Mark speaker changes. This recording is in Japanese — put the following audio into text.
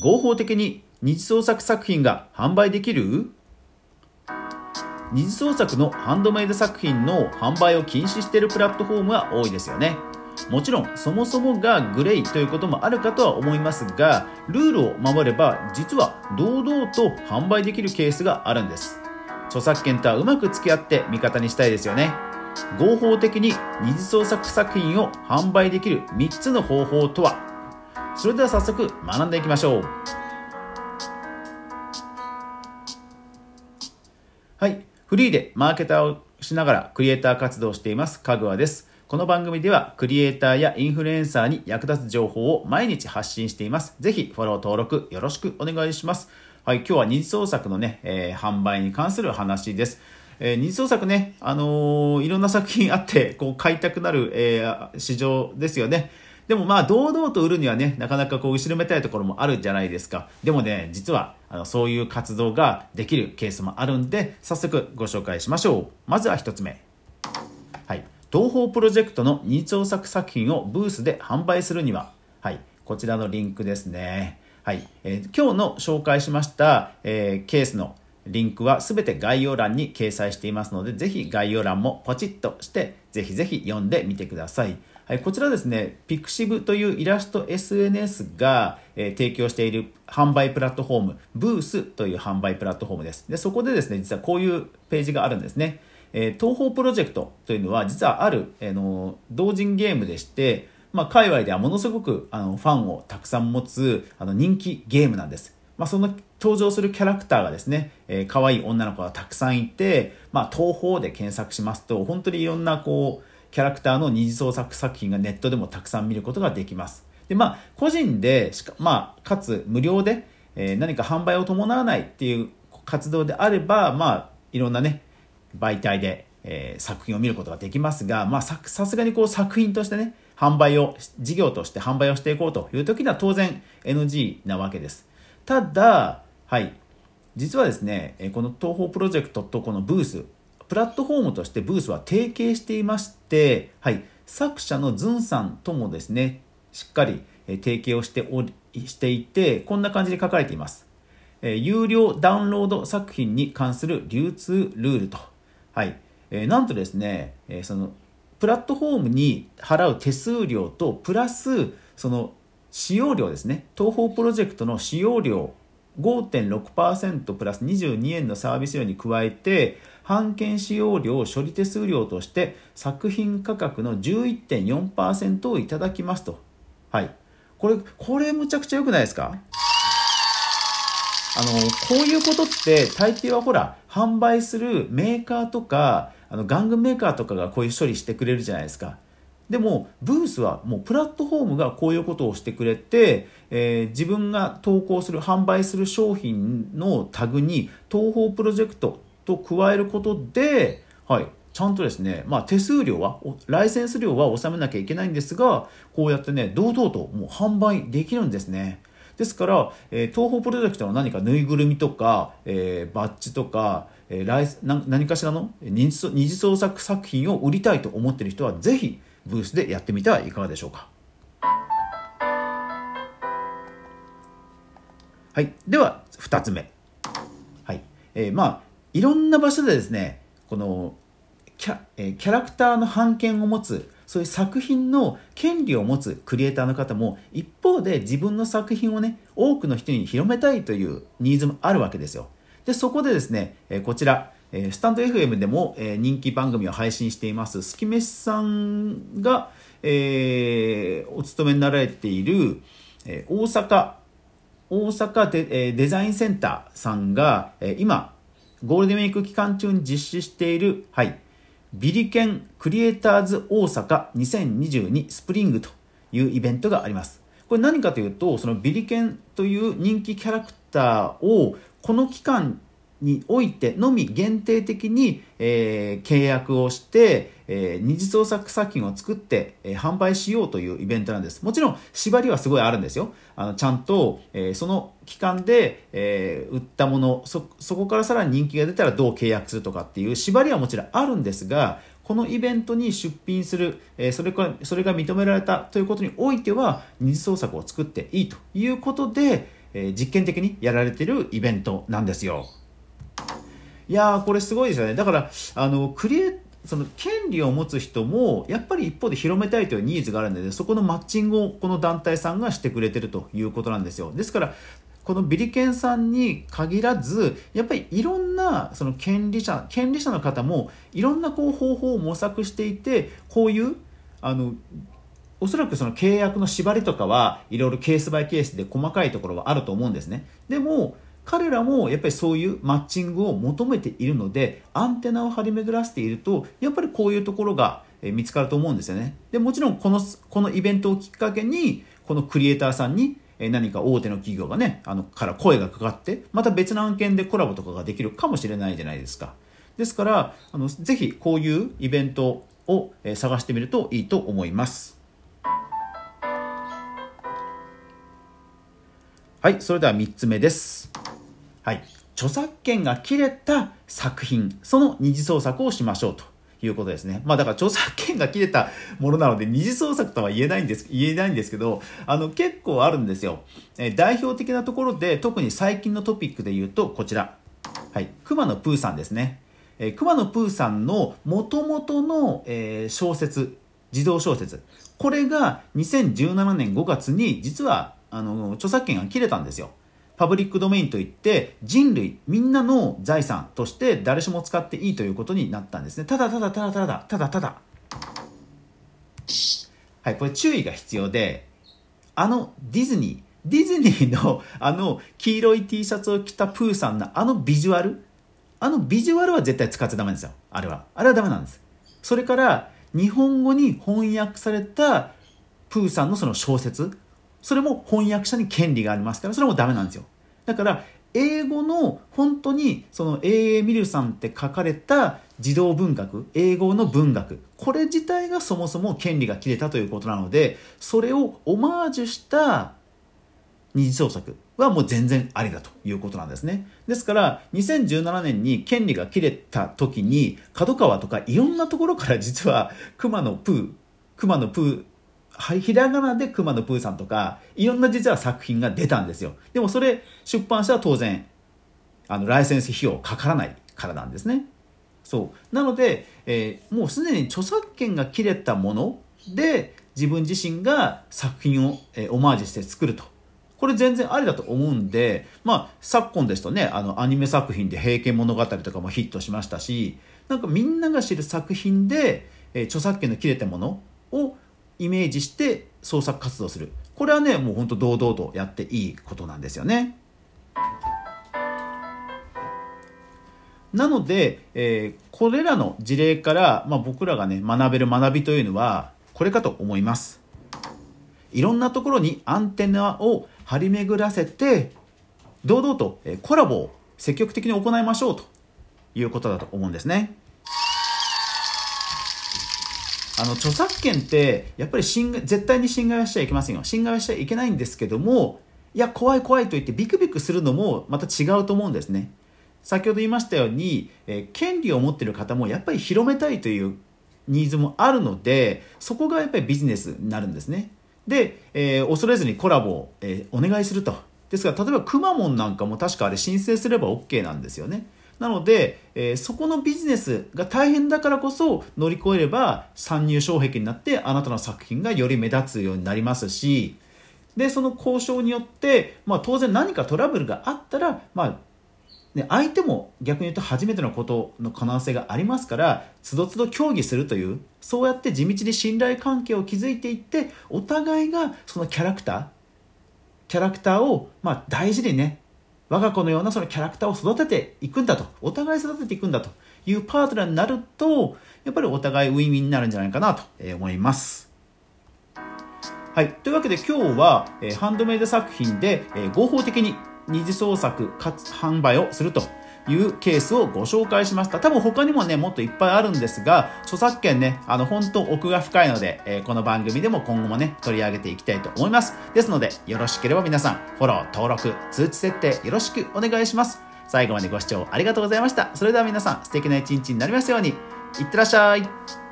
Speaker 1: 合法的に二次創作作品が販売できる？二次創作のハンドメイド作品の販売を禁止しているプラットフォームは多いですよね。もちろんそもそもがグレイということもあるかとは思いますがルールを守れば実は堂々と販売できるケースがあるんです。著作権とはうまく付き合って味方にしたいですよね。合法的に二次創作作品を販売できる3つの方法とは？それでは早速学んでいきましょう。はい。フリーでマーケターをしながらクリエイター活動をしていますかぐわです。この番組ではクリエイターやインフルエンサーに役立つ情報を毎日発信しています。ぜひフォロー登録よろしくお願いします。はい、今日は二次創作のね、えー、販売に関する話です。えー、二次創作ね、あのー、いろんな作品あって、こう、買いたくなる、えー、市場ですよね。でもまあ、堂々と売るにはね、なかなかこう、後ろめたいところもあるじゃないですか。でもね、実は、あの、そういう活動ができるケースもあるんで、早速ご紹介しましょう。まずは一つ目。はい。東方プロジェクトの二次創作作品をブースで販売するには、はい。こちらのリンクですね。はい、えー、今日の紹介しました、えー、ケースのリンクはすべて概要欄に掲載していますので、ぜひ概要欄もポチッとして、ぜひぜひ読んでみてください。はい、こちらですね、Pixiv というイラスト SNS が、えー、提供している販売プラットフォーム、ブースという販売プラットフォームです。で、そこでですね、実はこういうページがあるんですね。えー、東方プロジェクトというのは、実はある、えー、の同人ゲームでして、まあ、界隈ではものすごくあのファンをたくさん持つあの人気ゲームなんです。まあ、その登場するキャラクターがですね、えー、可愛い女の子がたくさんいて、まあ、東宝で検索しますと、本当にいろんなこう、キャラクターの二次創作作品がネットでもたくさん見ることができます。で、まあ、個人でしか、まあ、かつ無料で、えー、何か販売を伴わないっていう活動であれば、まあ、いろんなね、媒体で、えー、作品を見ることができますが、まあ、さすがにこう作品としてね、販売を、事業として販売をしていこうという時には当然 NG なわけです。ただ、はい、実はですね、この東方プロジェクトとこのブース、プラットフォームとしてブースは提携していまして、はい、作者のズンさんともですね、しっかり提携をしておりしていて、こんな感じで書かれています。え有料ダウンロード作品に関する流通ルールと。はい。えなんとですね、えそのプラットフォームに払う手数料とプラスその使用料ですね東方プロジェクトの使用料5.6%プラス22円のサービス料に加えて版権使用料を処理手数料として作品価格の11.4%をいただきますと。はい。これこれむちゃくちゃ良くないですか？あのこういうことって大抵はほら販売するメーカーとかあの玩具メーカーとかがこういう処理してくれるじゃないですか。でもブースはもうプラットフォームがこういうことをしてくれて、えー、自分が投稿する販売する商品のタグに東方プロジェクトと加えることで、はい、ちゃんとですね、まあ、手数料はライセンス料は納めなきゃいけないんですがこうやってね堂々ともう販売できるんですね。ですから、えー、東方プロジェクトの何かぬいぐるみとか、えー、バッジとか、えー、来な何かしらの二次創作作品を売りたいと思っている人はぜひブースでやってみてはいかがでしょうか。はい、では2つ目、はい。えー、まあいろんな場所でですねこのキャ,、えー、キャラクターの版権を持つそういう作品の権利を持つクリエイターの方も一方で自分の作品をね多くの人に広めたいというニーズもあるわけですよ。でそこでですねえこちら。えスタンド FM でもえ人気番組を配信していますすきめしさんが、えー、お勤めになられているえ大阪大阪デデザインセンターさんがえ今ゴールデンウィーク期間中に実施している、はい、ビリケンクリエイターズ大阪2022スプリングというイベントがあります。これ何かというと、そのビリケンという人気キャラクターをこの期間においてのみ限定的に、えー、契約をして、えー、二次創作作品を作って、えー、販売しようというイベントなんです。もちろん縛りはすごいあるんですよ。あのちゃんと、えー、その期間で、えー、売ったものそ、そこからさらに人気が出たらどう契約するとかっていう縛りはもちろんあるんですが、このイベントに出品する、えー、それかそれが認められたということにおいては、二次創作を作っていいということで、えー、実験的にやられているイベントなんですよ。いや、これすごいですよね。だから、あの、クリエその権利を持つ人もやっぱり一方で広めたいというニーズがあるのでそこのマッチングをこの団体さんがしてくれてるということなんですよですからこのビリケンさんに限らずやっぱりいろんなその権利者権利者の方もいろんなこう方法を模索していてこういうあのおそらくその契約の縛りとかはいろいろケースバイケースで細かいところはあると思うんですねでも彼らもやっぱりそういうマッチングを求めているのでアンテナを張り巡らせているとやっぱりこういうところが見つかると思うんですよね。でもちろんこのこのイベントをきっかけにこのクリエイターさんに何か大手の企業がねあのから声がかかってまた別の案件でコラボとかができるかもしれないじゃないですか。ですからあのぜひこういうイベントを探してみるといいと思います。はいそれでは3つ目です。はい、著作権が切れた作品その二次創作をしましょうということですね。まあだから著作権が切れたものなので二次創作とは言えないんです、言えないんですけど、あの結構あるんですよ。え代表的なところで特に最近のトピックで言うとこちら。はい、熊野プーさんですね。え熊野プーさんの元々の、えー、小説、児童小説。これが2017年5月に実はあの著作権が切れたんですよ。パブリックドメインといって人類みんなの財産として誰しも使っていいということになったんですね。ただただただただただただ。はいこれ注意が必要であのディズニーディズニーのあの黄色い T シャツを着たプーさんのあのビジュアルあのビジュアルは絶対使っちゃダメですよ。あれは。あれはダメなんです。それから日本語に翻訳されたプーさんのその小説それも翻訳者に権利がありますから、それもダメなんですよ。だから、英語の本当にその A.A. ミルさんって書かれた児童文学、英語の文学、これ自体がそもそも権利が切れたということなので、それをオマージュした二次創作はもう全然ありだということなんですね。ですから、2017年に権利が切れた時に、角川とかいろんなところから実は熊野プー、熊野プーひらがなで熊野プーさんとか、いろんな実は作品が出たんですよ。でもそれ、出版社は当然、あの、ライセンス費用かからないからなんですね。そう。なので、えー、もうすでに著作権が切れたもので、自分自身が作品を、えー、オマージュして作ると。これ全然ありだと思うんで、まあ、昨今ですとね、あの、アニメ作品で平家物語とかもヒットしましたし、なんかみんなが知る作品で、えー、著作権の切れたものをイメージして創作活動するこれはねもうほんと堂々とやっていいことなんですよね。なので、えー、これらの事例から、まあ、僕らがね学べる学びというのはこれかと思います。いろんなところにアンテナを張り巡らせて堂々とコラボを積極的に行いましょうということだと思うんですね。あの著作権ってやっぱり侵絶対に侵害はしちゃいけませんよ。侵害はしちゃいけないんですけどもいや怖い怖いと言ってビクビクするのもまた違うと思うんですね。先ほど言いましたように、えー、権利を持ってる方もやっぱり広めたいというニーズもあるのでそこがやっぱりビジネスになるんですね。で、えー、恐れずにコラボを、えー、お願いすると。ですから例えばくまモンなんかも確かあれ申請すれば OK なんですよね。なので、えー、そこのビジネスが大変だからこそ乗り越えれば参入障壁になってあなたの作品がより目立つようになりますしでその交渉によって、まあ、当然何かトラブルがあったら、まあね、相手も逆に言うと初めてのことの可能性がありますからつどつど協議するというそうやって地道に信頼関係を築いていってお互いがそのキャラクターキャラクターをまあ大事にね我が子のようなそのキャラクターを育てていくんだと、お互い育てていくんだというパートナーになると、やっぱりお互いウィンウィンになるんじゃないかなと思います。はい。というわけで今日は、えハンドメイド作品で、え合法的に二次創作かつ販売をするというケースをご紹介しました。多分他にもね、もっといっぱいあるんですが、著作権ね、あの、本当奥が深いので、えー、この番組でも今後もね、取り上げていきたいと思います。ですので、よろしければ皆さん、フォロー、登録、通知設定よろしくお願いします。最後までご視聴ありがとうございました。それでは皆さん、素敵な一日になりますように。いってらっしゃい。